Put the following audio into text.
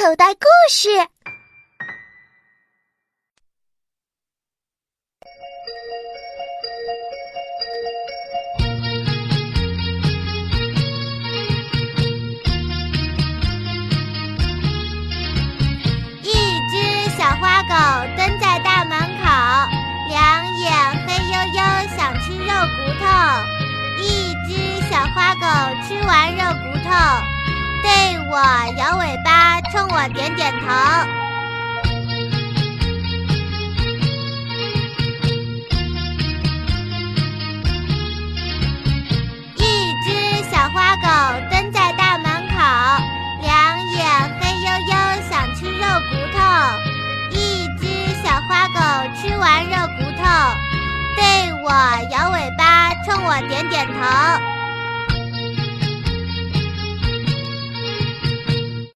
口袋故事。一只小花狗蹲在大门口，两眼黑黝黝，想吃肉骨头。一只小花狗吃完肉骨头，对我摇尾巴，我点点头。一只小花狗蹲在大门口，两眼黑黝黝，想吃肉骨头。一只小花狗吃完肉骨头，对我摇尾巴，冲我点点头。